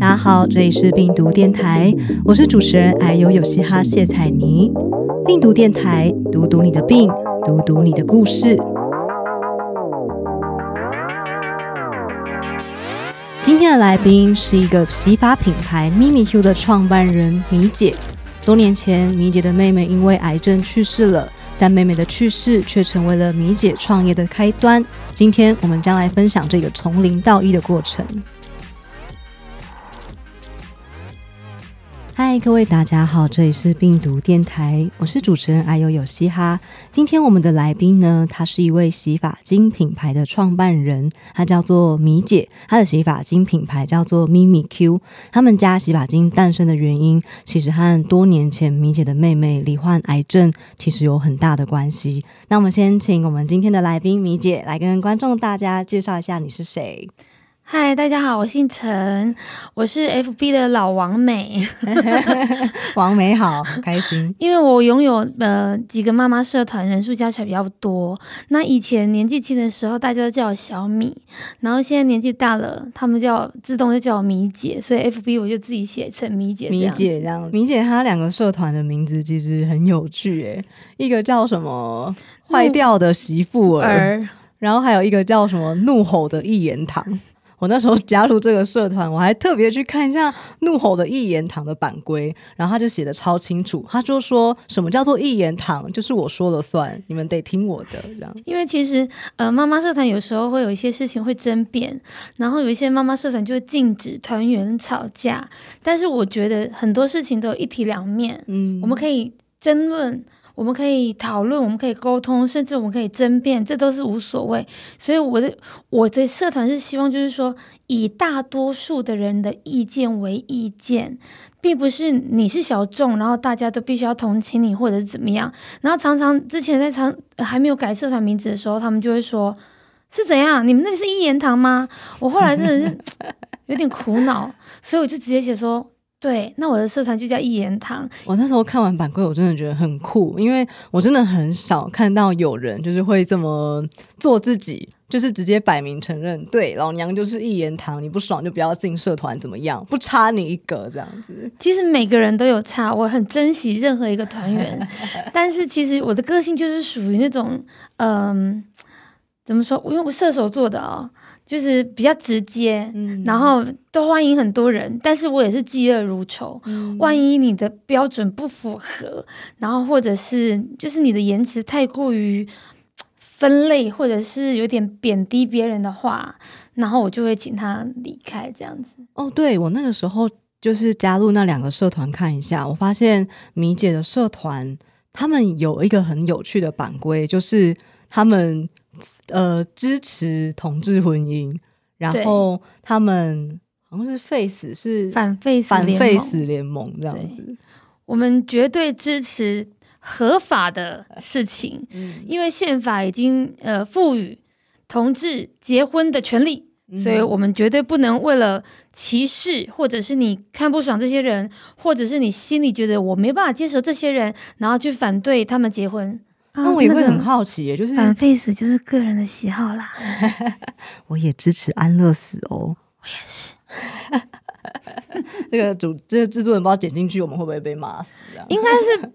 大家好，这里是病毒电台，我是主持人矮油有嘻哈谢彩妮。病毒电台，读读你的病，读读你的故事。今天的来宾是一个洗发品牌 Mimi Q 的创办人米姐。多年前，米姐的妹妹因为癌症去世了，但妹妹的去世却成为了米姐创业的开端。今天我们将来分享这个从零到一的过程。嗨，各位大家好，这里是病毒电台，我是主持人阿尤有嘻哈。今天我们的来宾呢，他是一位洗发精品牌的创办人，他叫做米姐，他的洗发精品牌叫做咪咪 Q。他们家洗发精诞生的原因，其实和多年前米姐的妹妹罹患癌症，其实有很大的关系。那我们先请我们今天的来宾米姐来跟观众大家介绍一下你是谁。嗨，大家好，我姓陈，我是 FB 的老王美，王美好，开心，因为我拥有呃几个妈妈社团，人数加起来比较多。那以前年纪轻的时候，大家都叫我小米，然后现在年纪大了，他们叫自动就叫我米姐，所以 FB 我就自己写成米姐。米姐这样，米姐她两个社团的名字其实很有趣诶，一个叫什么坏掉的媳妇儿，然后还有一个叫什么怒吼的一言堂。我那时候加入这个社团，我还特别去看一下怒吼的一言堂的版规，然后他就写的超清楚，他就说什么叫做一言堂，就是我说了算，你们得听我的这样。因为其实呃，妈妈社团有时候会有一些事情会争辩，然后有一些妈妈社团就会禁止团员吵架，但是我觉得很多事情都有一体两面，嗯，我们可以争论。我们可以讨论，我们可以沟通，甚至我们可以争辩，这都是无所谓。所以我的我的社团是希望，就是说以大多数的人的意见为意见，并不是你是小众，然后大家都必须要同情你或者是怎么样。然后常常之前在常还没有改社团名字的时候，他们就会说是怎样？你们那边是一言堂吗？我后来真的是 有点苦恼，所以我就直接写说。对，那我的社团就叫一言堂。我那时候看完版规，我真的觉得很酷，因为我真的很少看到有人就是会这么做自己，就是直接摆明承认，对，老娘就是一言堂，你不爽就不要进社团，怎么样？不差你一个这样子。其实每个人都有差，我很珍惜任何一个团员，但是其实我的个性就是属于那种，嗯，怎么说？因为我射手座的啊。就是比较直接，然后都欢迎很多人，但是我也是嫉恶如仇。万一你的标准不符合，然后或者是就是你的言辞太过于分类，或者是有点贬低别人的话，然后我就会请他离开这样子。哦，对我那个时候就是加入那两个社团看一下，我发现米姐的社团他们有一个很有趣的版规，就是他们。呃，支持同志婚姻，然后他们好像是 face 是反 face 反 face 联盟。这样子。我们绝对支持合法的事情，因为宪法已经呃赋予同志结婚的权利，所以我们绝对不能为了歧视，或者是你看不爽这些人，或者是你心里觉得我没办法接受这些人，然后去反对他们结婚。那我也会很好奇，就是反 face 就是个人的喜好啦。我也支持安乐死哦。我也是。这个主这个制作人不知道剪进去，我们会不会被骂死？应该是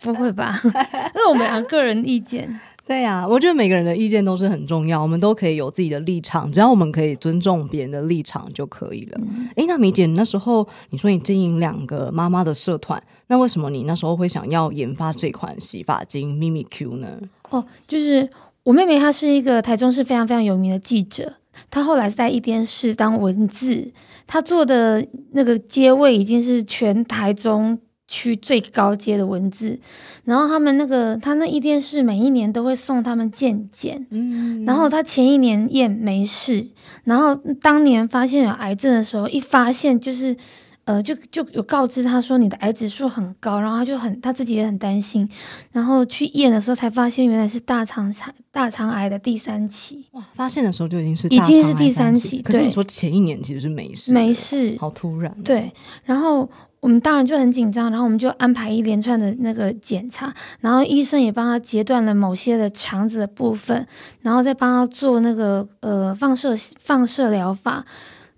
不会吧？那是我们两个个人意见。对呀，我觉得每个人的意见都是很重要，我们都可以有自己的立场，只要我们可以尊重别人的立场就可以了。哎，那米姐，那时候你说你经营两个妈妈的社团，那为什么你那时候会想要研发这款洗发精咪咪 Q 呢？哦，就是我妹妹她是一个台中市非常非常有名的记者，她后来在一电视当文字，她做的那个街位已经是全台中。区最高阶的文字，然后他们那个他那一电视每一年都会送他们健检，嗯，然后他前一年验没事，然后当年发现有癌症的时候，一发现就是，呃，就就有告知他说你的癌指数很高，然后他就很他自己也很担心，然后去验的时候才发现原来是大肠肠大肠癌的第三期，哇，发现的时候就已经是已经是第三期，可是你说前一年其实是没事，没事，好突然，对，然后。我们当然就很紧张，然后我们就安排一连串的那个检查，然后医生也帮他截断了某些的肠子的部分，然后再帮他做那个呃放射放射疗法。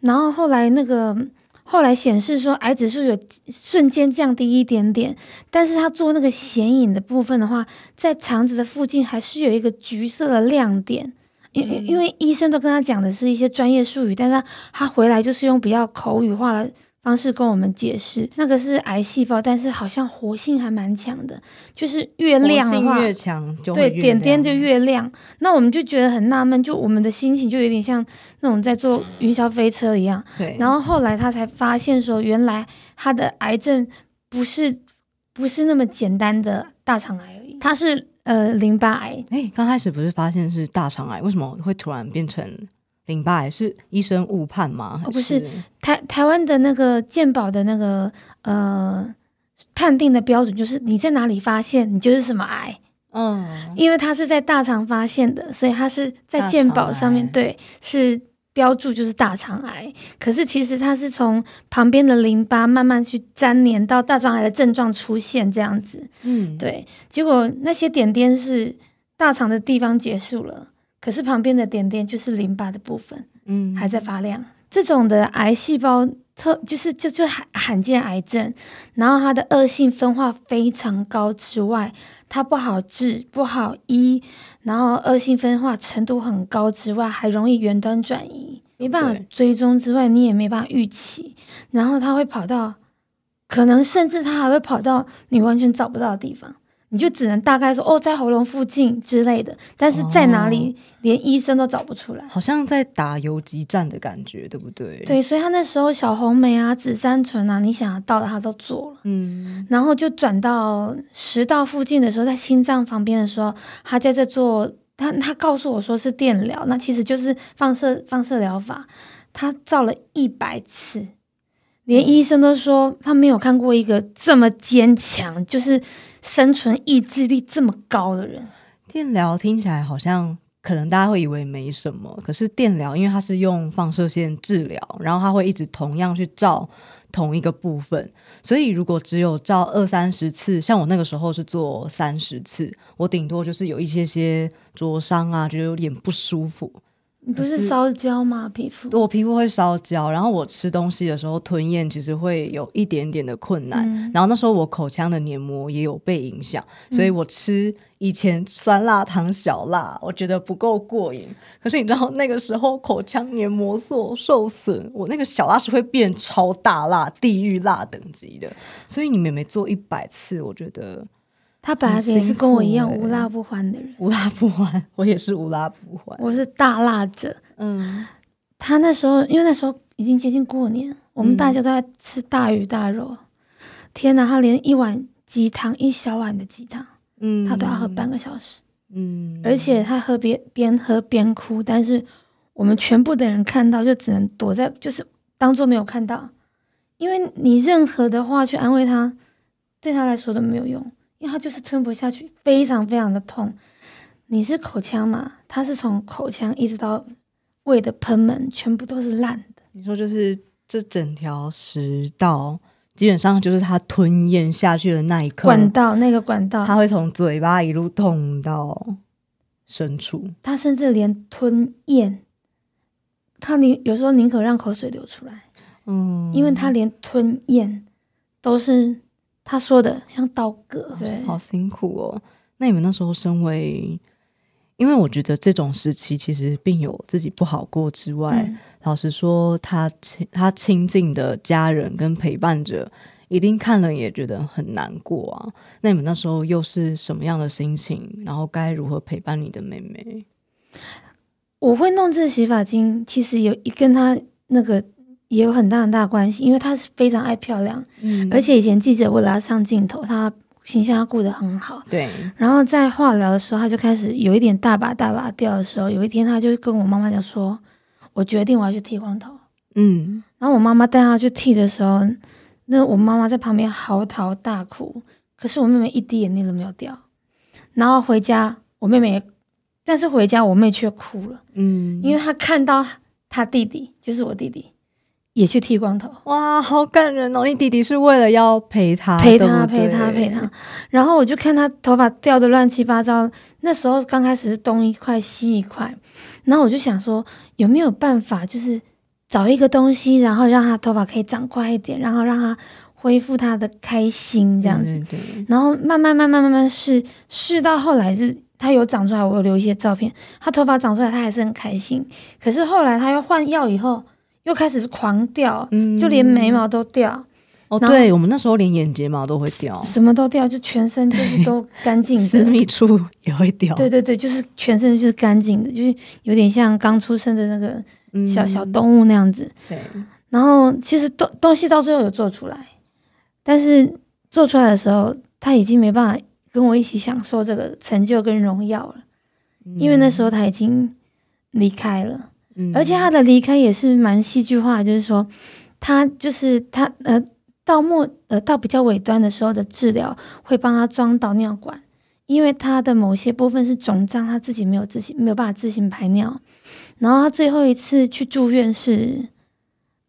然后后来那个后来显示说癌指数有瞬间降低一点点，但是他做那个显影的部分的话，在肠子的附近还是有一个橘色的亮点。因因为医生都跟他讲的是一些专业术语，但是他回来就是用比较口语化的。方式跟我们解释，那个是癌细胞，但是好像活性还蛮强的，就是越亮的话，越强，对点点就越亮。那我们就觉得很纳闷，就我们的心情就有点像那种在坐云霄飞车一样。对。然后后来他才发现说，原来他的癌症不是不是那么简单的大肠癌而已，他是呃淋巴癌。哎，刚开始不是发现是大肠癌，为什么会突然变成？淋巴癌是医生误判吗？哦，不是，台台湾的那个健保的那个呃判定的标准就是你在哪里发现，你就是什么癌。嗯，因为他是在大肠发现的，所以他是在健保上面对是标注就是大肠癌。可是其实它是从旁边的淋巴慢慢去粘连到大肠癌的症状出现这样子。嗯，对，结果那些点点是大肠的地方结束了。可是旁边的点点就是淋巴的部分，嗯，还在发亮。这种的癌细胞特就是就就罕罕见癌症，然后它的恶性分化非常高之外，它不好治不好医，然后恶性分化程度很高之外，还容易远端转移，没办法追踪之外，你也没办法预期。然后它会跑到，可能甚至它还会跑到你完全找不到的地方。你就只能大概说哦，在喉咙附近之类的，但是在哪里，连医生都找不出来，好像在打游击战的感觉，对不对？对，所以他那时候小红梅啊、紫杉醇啊，你想要到的他都做了，嗯，然后就转到食道附近的时候，在心脏旁边的时候，他在这做，他他告诉我说是电疗，那其实就是放射放射疗法，他照了一百次，连医生都说他没有看过一个这么坚强，就是。生存意志力这么高的人，电疗听起来好像可能大家会以为没什么，可是电疗因为它是用放射线治疗，然后它会一直同样去照同一个部分，所以如果只有照二三十次，像我那个时候是做三十次，我顶多就是有一些些灼伤啊，觉得有点不舒服。你不是烧焦吗？皮肤我皮肤会烧焦，然后我吃东西的时候吞咽其实会有一点点的困难。然后那时候我口腔的黏膜也有被影响，所以我吃以前酸辣汤小辣，我觉得不够过瘾。可是你知道那个时候口腔黏膜受受损，我那个小辣是会变超大辣、地狱辣等级的。所以你每每做一百次，我觉得。他本来也是跟我一样无辣不欢的人，无辣不欢，我也是无辣不欢，我是大辣者。嗯，他那时候因为那时候已经接近过年，我们大家都在吃大鱼大肉。天哪，他连一碗鸡汤，一小碗的鸡汤，嗯，他都要喝半个小时，嗯，而且他喝边边喝边哭，但是我们全部的人看到就只能躲在，就是当做没有看到，因为你任何的话去安慰他，对他来说都没有用。因为它就是吞不下去，非常非常的痛。你是口腔嘛？它是从口腔一直到胃的喷门，全部都是烂的。你说就是这整条食道，基本上就是它吞咽下去的那一刻，管道那个管道，它会从嘴巴一路痛到深处。它甚至连吞咽，它宁有时候宁可让口水流出来，嗯，因为它连吞咽都是。他说的像刀割，对，好辛苦哦。那你们那时候身为，因为我觉得这种时期其实病友自己不好过之外，老实说，他亲他亲近的家人跟陪伴者一定看了也觉得很难过啊。那你们那时候又是什么样的心情？然后该如何陪伴你的妹妹？我会弄这洗发精，其实有一跟他那个。也有很大很大关系，因为她是非常爱漂亮，嗯，而且以前记者为了要上镜头，她形象顾得很好，对。然后在化疗的时候，她就开始有一点大把大把掉的时候，有一天她就跟我妈妈讲说：“我决定我要去剃光头。”嗯，然后我妈妈带她去剃的时候，那我妈妈在旁边嚎啕大哭，可是我妹妹一滴眼泪都没有掉。然后回家，我妹妹也，但是回家我妹却哭了，嗯，因为她看到她弟弟，就是我弟弟。也去剃光头，哇，好感人哦！你弟弟是为了要陪他，陪他，陪他，陪他。然后我就看他头发掉的乱七八糟。那时候刚开始是东一块西一块，然后我就想说，有没有办法，就是找一个东西，然后让他头发可以长快一点，然后让他恢复他的开心这样子。对，然后慢慢慢慢慢慢试试到后来是他有长出来，我有留一些照片，他头发长出来他还是很开心。可是后来他要换药以后，又开始是狂掉，就连眉毛都掉。哦，对，我们那时候连眼睫毛都会掉，什么都掉，就全身就是都干净的，私密处也会掉。对对对，就是全身就是干净的，就是有点像刚出生的那个小小动物那样子。对。然后其实东东西到最后有做出来，但是做出来的时候，他已经没办法跟我一起享受这个成就跟荣耀了，因为那时候他已经离开了，而且他的离开也是蛮戏剧化，就是说他就是他呃。到末呃到比较尾端的时候的治疗会帮他装导尿管，因为他的某些部分是肿胀，他自己没有自行没有办法自行排尿。然后他最后一次去住院是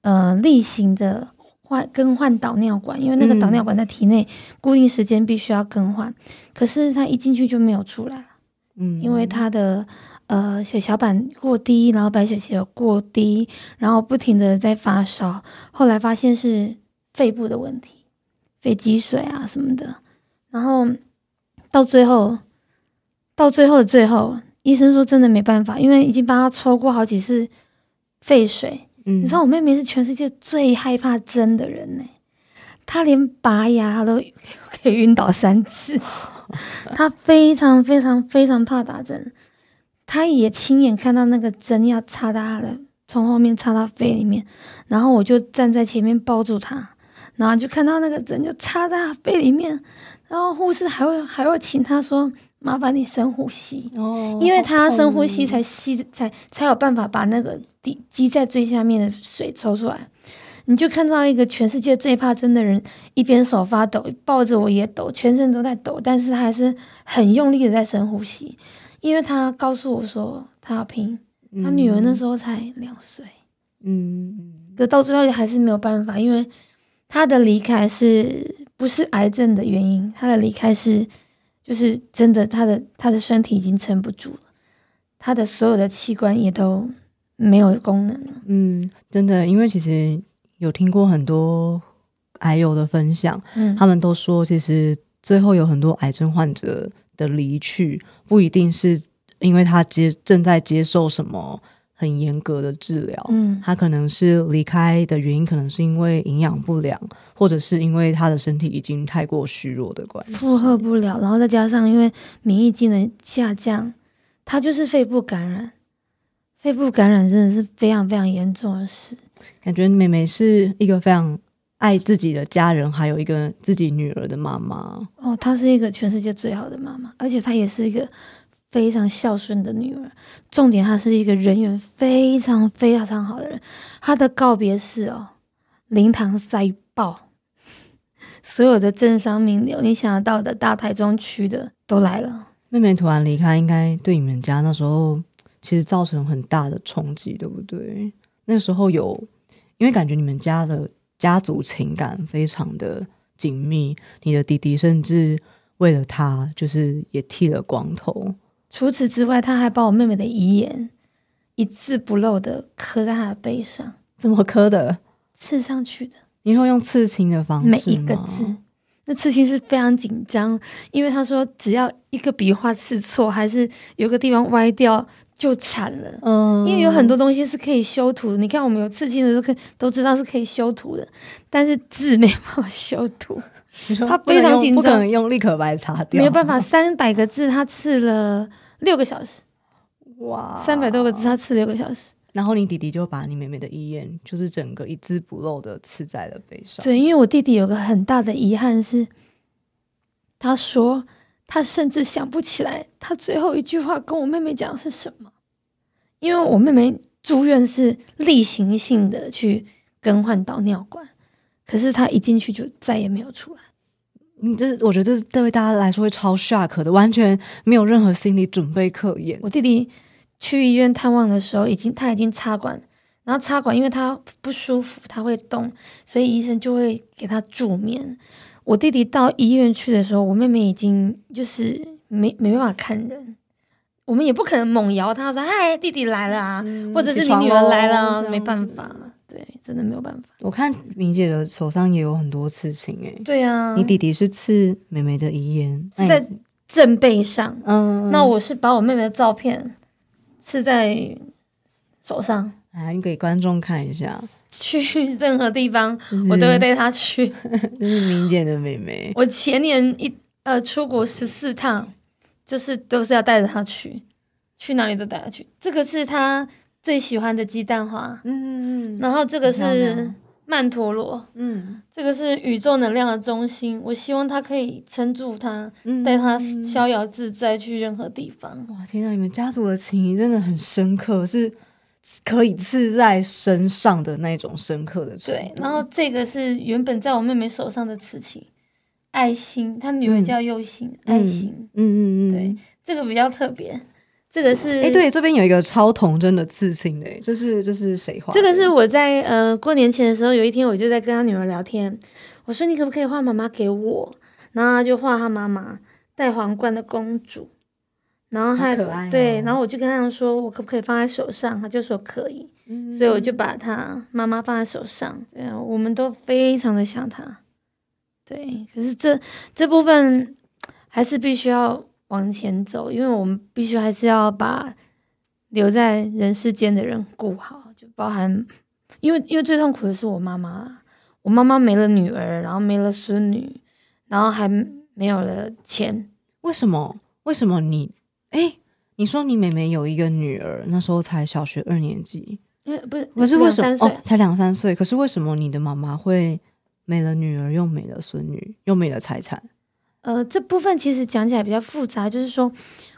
呃例行的换更换导尿管，因为那个导尿管在体内固定时间必须要更换。可是他一进去就没有出来，嗯，因为他的呃血小板过低，然后白血球过低，然后不停的在发烧，后来发现是。肺部的问题，肺积水啊什么的，然后到最后，到最后的最后，医生说真的没办法，因为已经帮他抽过好几次肺水。嗯，你知道我妹妹是全世界最害怕针的人呢，她连拔牙都 可以晕倒三次，她非常非常非常怕打针，他也亲眼看到那个针要插到他的，从后面插到肺里面，然后我就站在前面抱住他。然后就看到那个针就插在肺里面，然后护士还会还会请他说：“麻烦你深呼吸，哦，因为他深呼吸才吸才才有办法把那个滴积在最下面的水抽出来。”你就看到一个全世界最怕针的人，一边手发抖，抱着我也抖，全身都在抖，但是他还是很用力的在深呼吸，因为他告诉我说他要拼，他女儿那时候才两岁，嗯，可到最后还是没有办法，因为。他的离开是不是癌症的原因？他的离开是，就是真的，他的他的身体已经撑不住了，他的所有的器官也都没有功能了。嗯，真的，因为其实有听过很多癌友的分享，嗯，他们都说，其实最后有很多癌症患者的离去，不一定是因为他接正在接受什么。很严格的治疗，嗯，他可能是离开的原因，可能是因为营养不良，或者是因为他的身体已经太过虚弱的关系，负荷不了，然后再加上因为免疫机能下降，他就是肺部感染，肺部感染真的是非常非常严重的事。感觉妹妹是一个非常爱自己的家人，还有一个自己女儿的妈妈。哦，她是一个全世界最好的妈妈，而且她也是一个。非常孝顺的女儿，重点她是一个人缘非常非常好的人。她的告别式哦，灵堂塞爆，所有的政商名流，你想得到的大台中区的都来了。妹妹突然离开，应该对你们家那时候其实造成很大的冲击，对不对？那时候有，因为感觉你们家的家族情感非常的紧密，你的弟弟甚至为了他，就是也剃了光头。除此之外，他还把我妹妹的遗言一字不漏的刻在他的背上。怎么刻的？刺上去的。你说用刺青的方式每一个字，那刺青是非常紧张，因为他说只要一个笔画刺错，还是有个地方歪掉，就惨了。嗯，因为有很多东西是可以修图的。你看我们有刺青的都可都知道是可以修图的，但是字没办法修图。他非常紧张，不可能用立可白擦掉，没有办法。三百个字，他刺了六个小时，哇！三百多个字，他刺六个小时。然后你弟弟就把你妹妹的遗言，就是整个一字不漏的刺在了背上。对，因为我弟弟有个很大的遗憾是，他说他甚至想不起来他最后一句话跟我妹妹讲是什么，因为我妹妹住院是例行性的去更换导尿管，可是他一进去就再也没有出来。你这，我觉得这对大家来说会超 shock 的，完全没有任何心理准备可言。我弟弟去医院探望的时候，已经他已经插管，然后插管，因为他不舒服，他会动，所以医生就会给他助眠。我弟弟到医院去的时候，我妹妹已经就是没没办法看人，我们也不可能猛摇他说：“嗨，弟弟来了啊！”或者是你女儿来了，没办法。对，真的没有办法。我看明姐的手上也有很多刺青，哎，对啊，你弟弟是刺妹妹的遗言，是在正背上，嗯，那我是把我妹妹的照片刺在手上，啊，你给观众看一下。去 任何地方，我都会带她去。这是明姐的妹妹。我前年一呃出国十四趟，就是都是要带着她去，去哪里都带她去。这个是她最喜欢的鸡蛋花，嗯嗯嗯。然后这个是曼陀罗，嗯，这个是宇宙能量的中心。我希望她可以撑住它，带她逍遥自在去任何地方。哇，天呐！你们家族的情谊真的很深刻，是。可以刺在身上的那种深刻的对，然后这个是原本在我妹妹手上的刺青，爱心，她女儿叫右心，爱心，嗯嗯嗯，对，这个比较特别，这个是，哎，对，这边有一个超童真的刺青嘞，这是这是谁画？这个是我在呃过年前的时候，有一天我就在跟他女儿聊天，我说你可不可以画妈妈给我，然后他就画他妈妈戴皇冠的公主。然后他对，然后我就跟他说，我可不可以放在手上？他就说可以，所以我就把他妈妈放在手上。对啊，我们都非常的想他。对，可是这这部分还是必须要往前走，因为我们必须还是要把留在人世间的人顾好，就包含，因为因为最痛苦的是我妈妈，我妈妈没了女儿，然后没了孙女，然后还没有了钱。为什么？为什么你？哎，你说你妹妹有一个女儿，那时候才小学二年级，因为不是，可是为什么哦，才两三岁？可是为什么你的妈妈会没了女儿，又没了孙女，又没了财产？呃，这部分其实讲起来比较复杂，就是说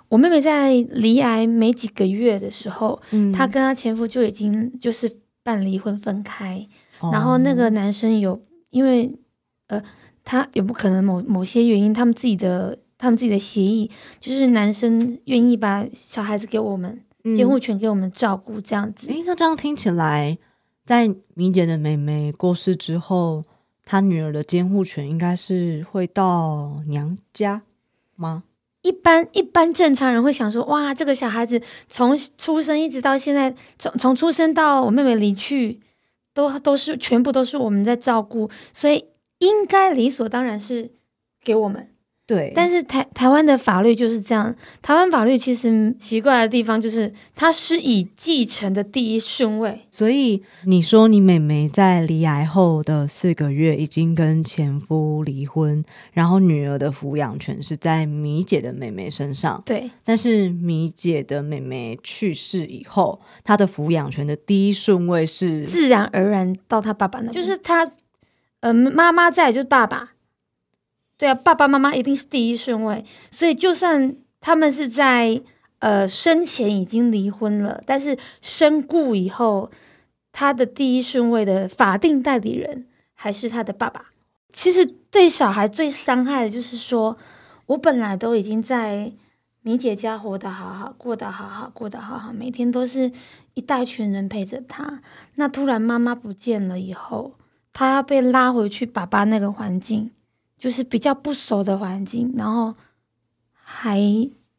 我妹妹在离癌没几个月的时候，嗯，她跟她前夫就已经就是办离婚分开，然后那个男生有因为呃，他有不可能某某些原因，他们自己的。他们自己的协议就是男生愿意把小孩子给我们监护权给我们照顾这样子。诶，那这样听起来，在米姐的妹妹过世之后，她女儿的监护权应该是会到娘家吗？一般一般正常人会想说，哇，这个小孩子从出生一直到现在，从从出生到我妹妹离去，都都是全部都是我们在照顾，所以应该理所当然是给我们。对，但是台台湾的法律就是这样。台湾法律其实奇怪的地方就是，它是以继承的第一顺位。所以你说你妹妹在离癌后的四个月已经跟前夫离婚，然后女儿的抚养权是在米姐的妹妹身上。对，但是米姐的妹妹去世以后，她的抚养权的第一顺位是自然而然到她爸爸那，就是她，呃，妈妈在就是爸爸。对啊，爸爸妈妈一定是第一顺位，所以就算他们是在呃生前已经离婚了，但是身故以后，他的第一顺位的法定代理人还是他的爸爸。其实对小孩最伤害的就是说，我本来都已经在米姐家活得好好，过得好好，过得好好，每天都是一大群人陪着他，那突然妈妈不见了以后，他要被拉回去爸爸那个环境。就是比较不熟的环境，然后还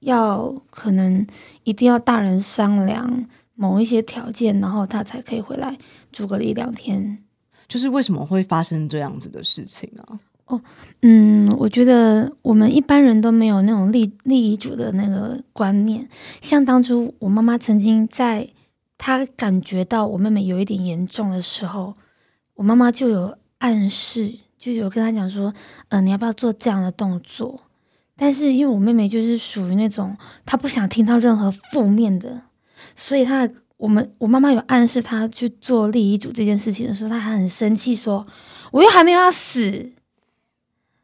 要可能一定要大人商量某一些条件，然后他才可以回来住个一两天。就是为什么会发生这样子的事情啊？哦，嗯，我觉得我们一般人都没有那种立立遗嘱的那个观念。像当初我妈妈曾经在她感觉到我妹妹有一点严重的时候，我妈妈就有暗示。就有跟他讲说，嗯，你要不要做这样的动作？但是因为我妹妹就是属于那种，她不想听到任何负面的，所以她我们我妈妈有暗示她去做立遗嘱这件事情的时候，她还很生气，说我又还没有要死。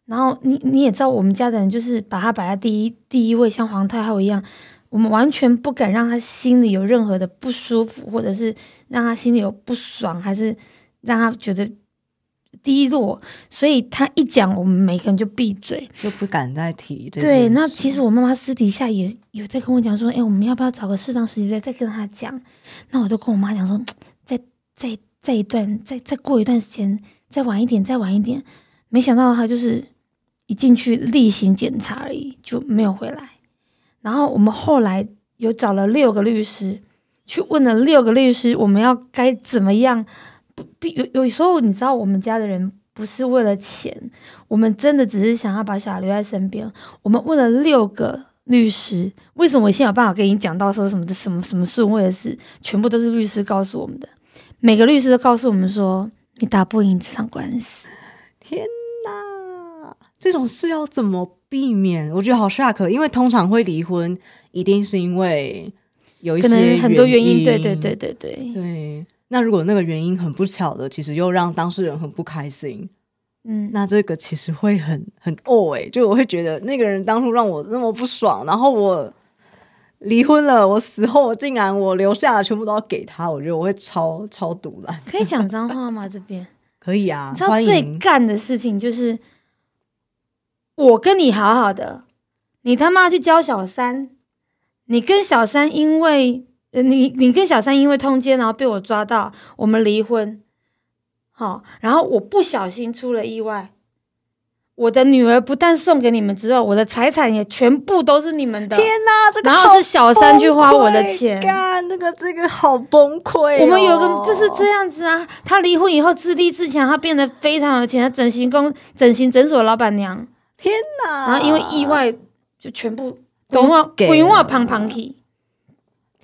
然后你你也知道，我们家的人就是把她摆在第一第一位，像皇太后一样，我们完全不敢让她心里有任何的不舒服，或者是让她心里有不爽，还是让她觉得。低落，所以他一讲，我们每个人就闭嘴，就不敢再提。对，那其实我妈妈私底下也有在跟我讲说，哎，我们要不要找个适当时机再再跟他讲？那我都跟我妈讲说，再再再一段，再再过一段时间，再晚一点，再晚一点。没想到他就是一进去例行检查而已，就没有回来。然后我们后来有找了六个律师，去问了六个律师，我们要该怎么样？不必有有时候你知道我们家的人不是为了钱，我们真的只是想要把小孩留在身边。我们问了六个律师，为什么我现在有办法跟你讲到说什么的什么什么顺位的事，全部都是律师告诉我们的。每个律师都告诉我们说，你打不赢这场官司。天哪，这种事要怎么避免？我觉得好 shock，因为通常会离婚，一定是因为有一些很多原因。对对对对对对。那如果那个原因很不巧的，其实又让当事人很不开心，嗯，那这个其实会很很哦哎，就我会觉得那个人当初让我那么不爽，然后我离婚了，我死后我竟然我留下的全部都要给他，我觉得我会超超毒烂。可以讲脏话吗？这边 可以啊。你知道最干的事情就是，我跟你好好的，你他妈去教小三，你跟小三因为。你你跟小三因为通奸，然后被我抓到，我们离婚，好，然后我不小心出了意外，我的女儿不但送给你们之后，我的财产也全部都是你们的。天哪，这个然后是小三去花我的钱，那个这个好崩溃。我们有个 就是这样子啊，他离婚以后自立自强，他变得非常有钱，他整形工、整形诊所老板娘。天哪，然后因为意外就全部都给，不用我胖胖体。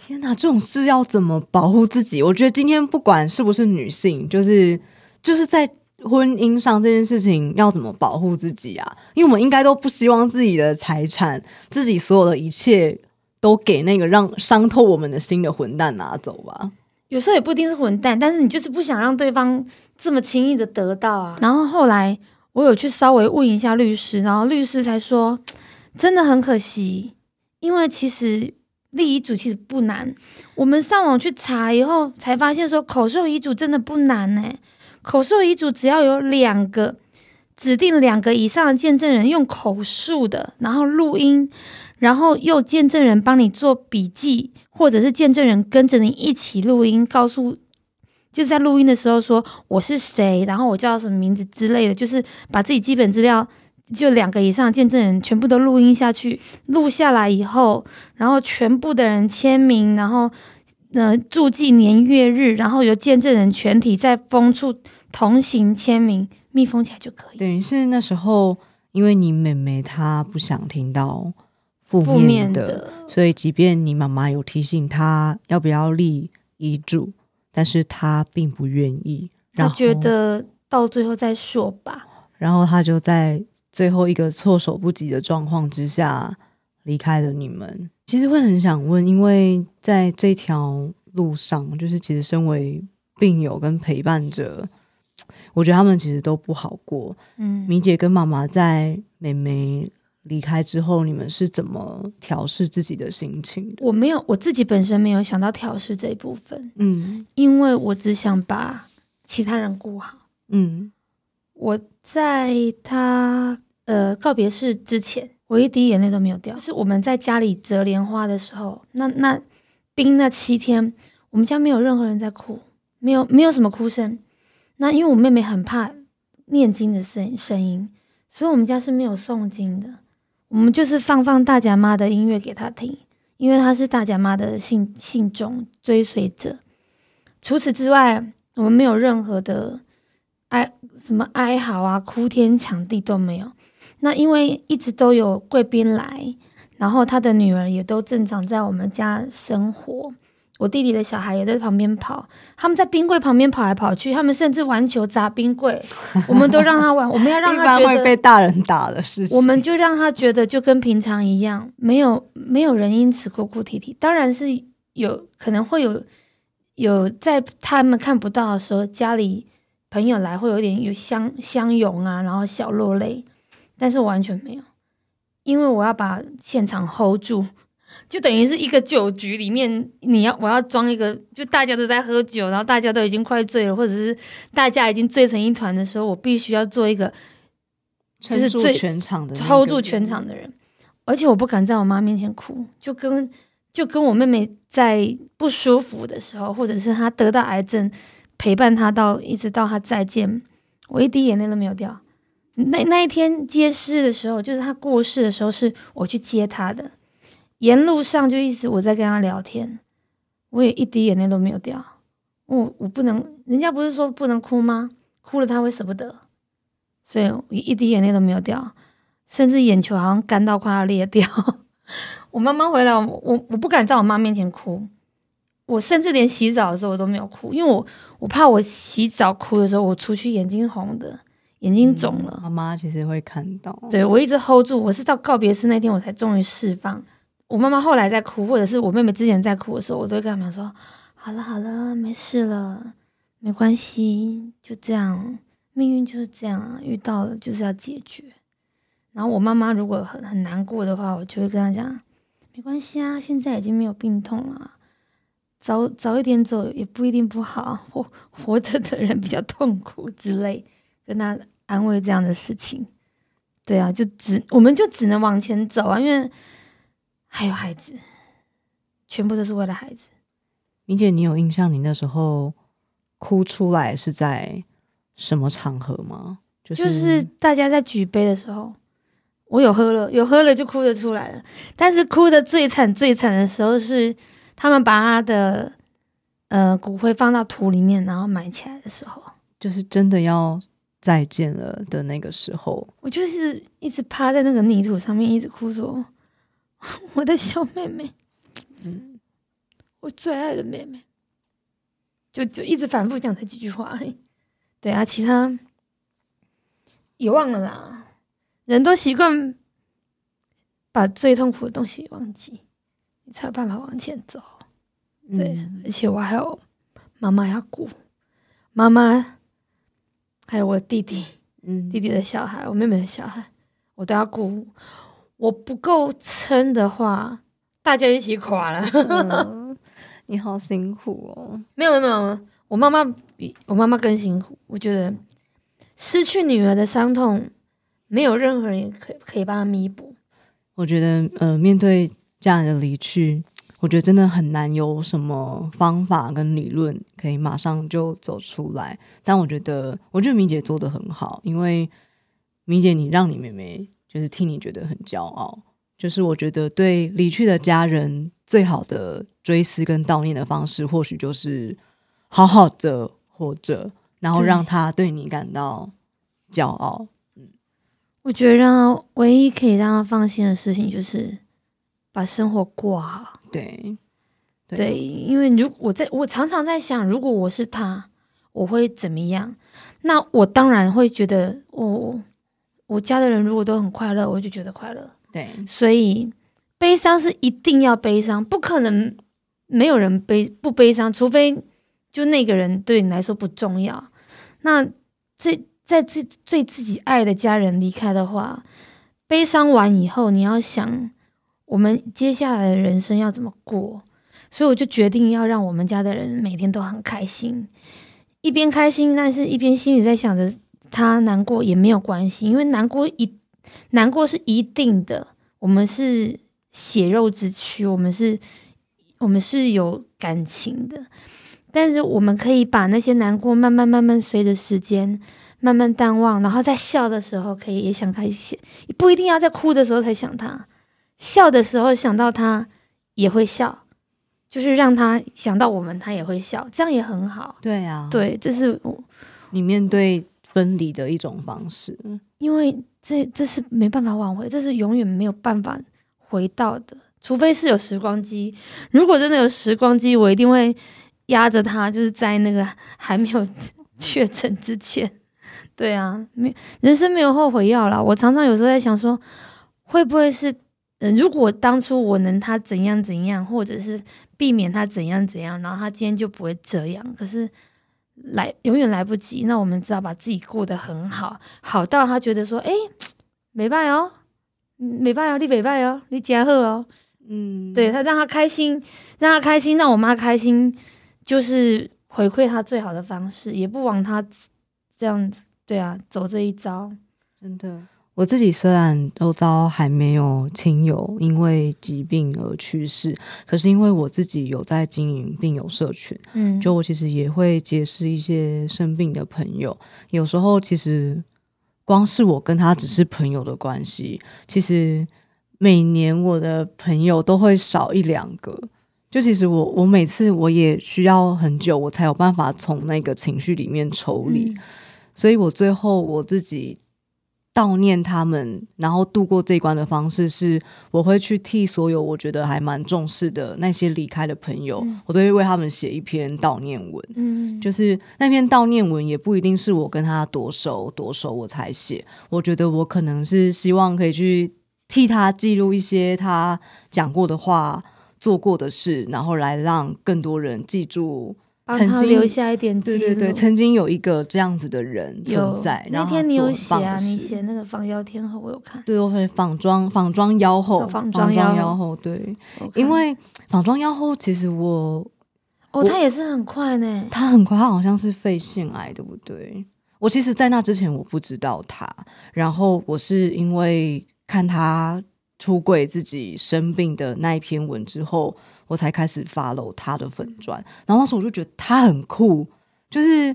天哪，这种事要怎么保护自己？我觉得今天不管是不是女性，就是就是在婚姻上这件事情要怎么保护自己啊？因为我们应该都不希望自己的财产、自己所有的一切都给那个让伤透我们的心的混蛋拿走吧。有时候也不一定是混蛋，但是你就是不想让对方这么轻易的得到啊。然后后来我有去稍微问一下律师，然后律师才说，真的很可惜，因为其实。立遗嘱其实不难，我们上网去查以后才发现，说口授遗嘱真的不难呢。口授遗嘱只要有两个指定两个以上的见证人用口述的，然后录音，然后又见证人帮你做笔记，或者是见证人跟着你一起录音，告诉就在录音的时候说我是谁，然后我叫什么名字之类的，就是把自己基本资料。就两个以上见证人全部都录音下去，录下来以后，然后全部的人签名，然后呃注记年月日，然后由见证人全体在封处同行签名，密封起来就可以。等于是那时候，因为你妹妹她不想听到负面的，所以即便你妈妈有提醒她要不要立遗嘱，但是她并不愿意。她觉得到最后再说吧。然后她就在。最后一个措手不及的状况之下离开了你们，其实会很想问，因为在这条路上，就是其实身为病友跟陪伴者，我觉得他们其实都不好过。嗯，米姐跟妈妈在妹妹离开之后，你们是怎么调试自己的心情？我没有，我自己本身没有想到调试这一部分。嗯，因为我只想把其他人顾好。嗯，我在他。呃，告别式之前，我一滴眼泪都没有掉。是我们在家里折莲花的时候，那那冰那七天，我们家没有任何人在哭，没有没有什么哭声。那因为我妹妹很怕念经的声声音，所以我们家是没有诵经的。我们就是放放大甲妈的音乐给她听，因为她是大甲妈的信信众追随者。除此之外，我们没有任何的哀什么哀嚎啊，哭天抢地都没有。那因为一直都有贵宾来，然后他的女儿也都正常在我们家生活，我弟弟的小孩也在旁边跑，他们在冰柜旁边跑来跑去，他们甚至玩球砸冰柜，我们都让他玩，我们要让 他觉得被大人打的事情，我们就让他觉得就跟平常一样，没有没有人因此哭哭啼啼，当然是有可能会有有在他们看不到的时候，家里朋友来会有点有相相拥啊，然后小落泪。但是完全没有，因为我要把现场 hold 住，就等于是一个酒局里面，你要我要装一个，就大家都在喝酒，然后大家都已经快醉了，或者是大家已经醉成一团的时候，我必须要做一个，就是最全场的 hold 住全场的人，而且我不敢在我妈面前哭，就跟就跟我妹妹在不舒服的时候，或者是她得到癌症，陪伴他到一直到他再见，我一滴眼泪都没有掉。那那一天接尸的时候，就是他过世的时候，是我去接他的。沿路上就一直我在跟他聊天，我也一滴眼泪都没有掉。我我不能，人家不是说不能哭吗？哭了他会舍不得，所以我一滴眼泪都没有掉，甚至眼球好像干到快要裂掉。我妈妈回来，我我不敢在我妈面前哭，我甚至连洗澡的时候我都没有哭，因为我我怕我洗澡哭的时候，我出去眼睛红的，眼睛肿了。妈妈其实会看到，对我一直 hold 住，我是到告别式那天我才终于释放。我妈妈后来在哭，或者是我妹妹之前在哭的时候，我都会跟他们说：“好了好了，没事了，没关系，就这样，命运就是这样啊，遇到了就是要解决。”然后我妈妈如果很很难过的话，我就会跟她讲：“没关系啊，现在已经没有病痛了，早早一点走也不一定不好，活活着的人比较痛苦之类，跟他安慰这样的事情。”对啊，就只我们就只能往前走啊，因为。还有孩子，全部都是为了孩子。明姐，你有印象？你那时候哭出来是在什么场合吗？就是大家在举杯的时候，我有喝了，有喝了就哭得出来了。但是哭的最惨、最惨的时候是他们把他的呃骨灰放到土里面，然后埋起来的时候，就是真的要再见了的那个时候。我就是一直趴在那个泥土上面，一直哭说。我的小妹妹，嗯，我最爱的妹妹，就就一直反复讲这几句话而已。对啊，其他也忘了啦。人都习惯把最痛苦的东西忘记，你才有办法往前走。对，而且我还有妈妈要顾，妈妈还有我弟弟，嗯，弟弟的小孩，我妹妹的小孩，我都要顾。我不够撑的话，大家一起垮了。你好辛苦哦！没有没有没有，我妈妈比我妈妈更辛苦。我觉得失去女儿的伤痛，没有任何人可可以帮她弥补。我觉得，呃，面对家人的离去，我觉得真的很难有什么方法跟理论可以马上就走出来。但我觉得，我觉得米姐做的很好，因为米姐，你让你妹妹。就是替你觉得很骄傲，就是我觉得对离去的家人最好的追思跟悼念的方式，或许就是好好的活着，然后让他对你感到骄傲。嗯，我觉得让唯一可以让他放心的事情，就是把生活过好。对，对，因为如果我在我常常在想，如果我是他，我会怎么样？那我当然会觉得我。我家的人如果都很快乐，我就觉得快乐。对，所以悲伤是一定要悲伤，不可能没有人悲不悲伤，除非就那个人对你来说不重要。那最在最最自己爱的家人离开的话，悲伤完以后，你要想我们接下来的人生要怎么过。所以我就决定要让我们家的人每天都很开心，一边开心，但是一边心里在想着。他难过也没有关系，因为难过一难过是一定的。我们是血肉之躯，我们是，我们是有感情的。但是我们可以把那些难过慢慢慢慢随着时间慢慢淡忘，然后在笑的时候可以也想开些，不一定要在哭的时候才想他，笑的时候想到他也会笑，就是让他想到我们，他也会笑，这样也很好。对啊，对，这是我你面对。分离的一种方式，因为这这是没办法挽回，这是永远没有办法回到的，除非是有时光机。如果真的有时光机，我一定会压着他，就是在那个还没有确诊之前。对啊，没人生没有后悔药啦。我常常有时候在想说，会不会是，如果当初我能他怎样怎样，或者是避免他怎样怎样，然后他今天就不会这样。可是。来永远来不及，那我们只好把自己过得很好，好到他觉得说，哎，没拜哦，没拜哦，你没拜哦，你加贺哦，嗯，对他让他开心，让他开心，让我妈开心，就是回馈他最好的方式，也不枉他这样子，对啊，走这一招，真的。我自己虽然周遭还没有亲友因为疾病而去世，可是因为我自己有在经营病友社群，嗯，就我其实也会结识一些生病的朋友。有时候其实光是我跟他只是朋友的关系，其实每年我的朋友都会少一两个。就其实我我每次我也需要很久，我才有办法从那个情绪里面抽离，所以我最后我自己。悼念他们，然后度过这一关的方式是，我会去替所有我觉得还蛮重视的那些离开的朋友，我都会为他们写一篇悼念文。嗯，就是那篇悼念文也不一定是我跟他多熟多熟我才写，我觉得我可能是希望可以去替他记录一些他讲过的话、做过的事，然后来让更多人记住。曾经留下一点对对对，曾经有一个这样子的人存在。那天你有写啊？你写那个仿妖天后，我有看。对，我会仿妆仿妆妖后，仿妆妖后。对，因为仿妆妖后其实我哦，他也是很快呢。他很快，他好像是肺腺癌，对不对？我其实，在那之前我不知道他，然后我是因为看他出柜自己生病的那一篇文之后。我才开始 follow 他的粉钻，然后那时候我就觉得他很酷，就是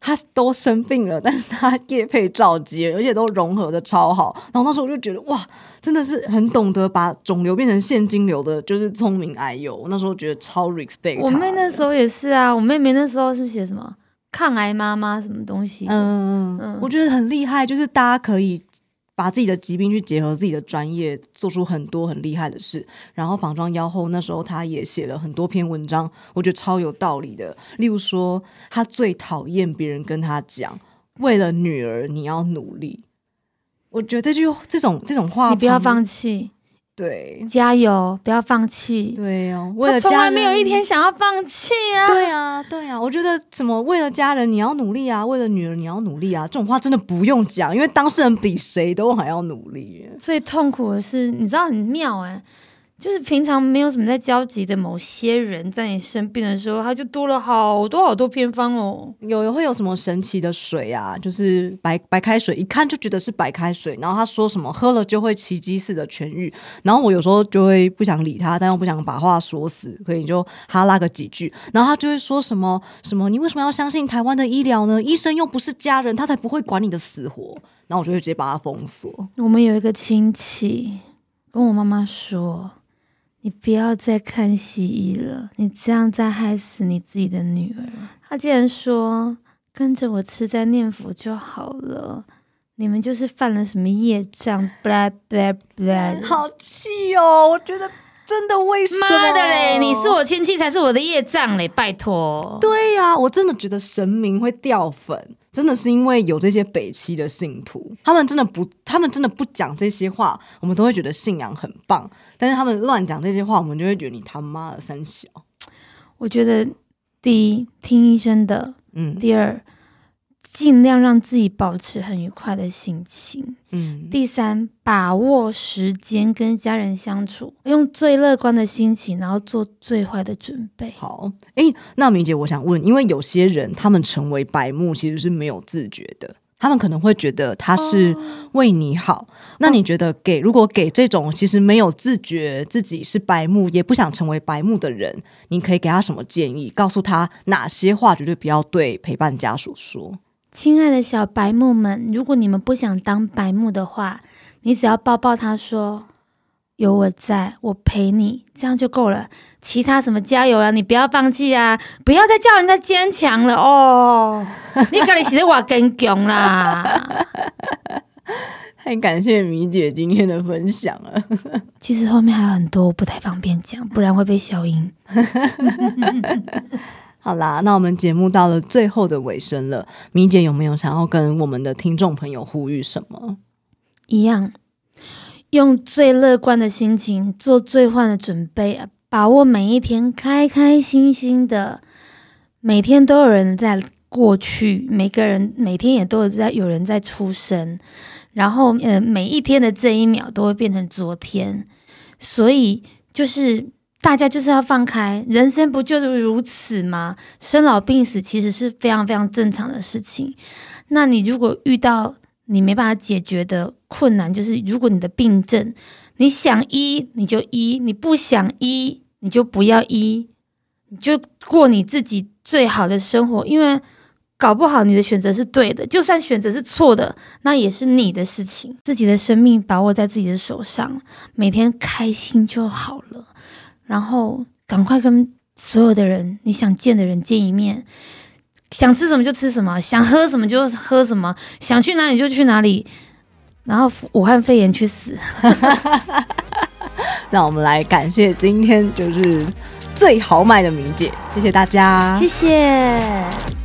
他都生病了，但是他叶配照接，而且都融合的超好。然后那时候我就觉得哇，真的是很懂得把肿瘤变成现金流的，就是聪明癌友。那时候觉得超 respect。我妹那时候也是啊，我妹妹那时候是写什么抗癌妈妈什么东西，嗯嗯，我觉得很厉害，就是大家可以。把自己的疾病去结合自己的专业，做出很多很厉害的事。然后仿妆妖后那时候他也写了很多篇文章，我觉得超有道理的。例如说，他最讨厌别人跟他讲“为了女儿你要努力”，我觉得这句这种这种话，你不要放弃。对，加油，不要放弃。对哦，他从来没有一天想要放弃啊。对啊，对啊，我觉得什么为了家人你要努力啊，为了女儿你要努力啊，这种话真的不用讲，因为当事人比谁都还要努力。最痛苦的是，你知道很妙哎。就是平常没有什么在交集的某些人，在你生病的时候，他就多了好多好多偏方哦。有会有什么神奇的水啊？就是白白开水，一看就觉得是白开水。然后他说什么喝了就会奇迹似的痊愈。然后我有时候就会不想理他，但又不想把话说死，所以就哈拉个几句。然后他就会说什么什么，你为什么要相信台湾的医疗呢？医生又不是家人，他才不会管你的死活。然后我就会直接把他封锁。我们有一个亲戚跟我妈妈说。你不要再看西医了，你这样在害死你自己的女儿。他竟然说跟着我吃斋念佛就好了，你们就是犯了什么业障？blah blah blah，好气哦！我觉得真的为什么？妈的嘞！你是我亲戚才是我的业障嘞！拜托。对呀，我真的觉得神明会掉粉。真的是因为有这些北七的信徒，他们真的不，他们真的不讲这些话，我们都会觉得信仰很棒。但是他们乱讲这些话，我们就会觉得你他妈的三小。我觉得第一听医生的，嗯，第二。尽量让自己保持很愉快的心情。嗯，第三，把握时间跟家人相处，用最乐观的心情，然后做最坏的准备。好，哎，那明姐，我想问，因为有些人他们成为白目其实是没有自觉的，他们可能会觉得他是为你好。那你觉得给如果给这种其实没有自觉自己是白目，也不想成为白目的人，你可以给他什么建议？告诉他哪些话绝对不要对陪伴家属说。亲爱的小白木们，如果你们不想当白目的话，你只要抱抱他说：“有我在，我陪你，这样就够了。其他什么加油啊，你不要放弃啊，不要再叫人家坚强了哦。你赶紧写我更强啦！太感谢米姐今天的分享了。其实后面还有很多，我不太方便讲，不然会被消音。好啦，那我们节目到了最后的尾声了，米姐有没有想要跟我们的听众朋友呼吁什么？一样，用最乐观的心情做最坏的准备，把握每一天，开开心心的。每天都有人在过去，每个人每天也都有在有人在出生，然后呃，每一天的这一秒都会变成昨天，所以就是。大家就是要放开，人生不就是如此吗？生老病死其实是非常非常正常的事情。那你如果遇到你没办法解决的困难，就是如果你的病症，你想医你就医，你不想医你就不要医，你就过你自己最好的生活。因为搞不好你的选择是对的，就算选择是错的，那也是你的事情。自己的生命把握在自己的手上，每天开心就好了。然后赶快跟所有的人你想见的人见一面，想吃什么就吃什么，想喝什么就喝什么，想去哪里就去哪里，然后武汉肺炎去死。让我们来感谢今天就是最豪迈的明姐，谢谢大家，谢谢。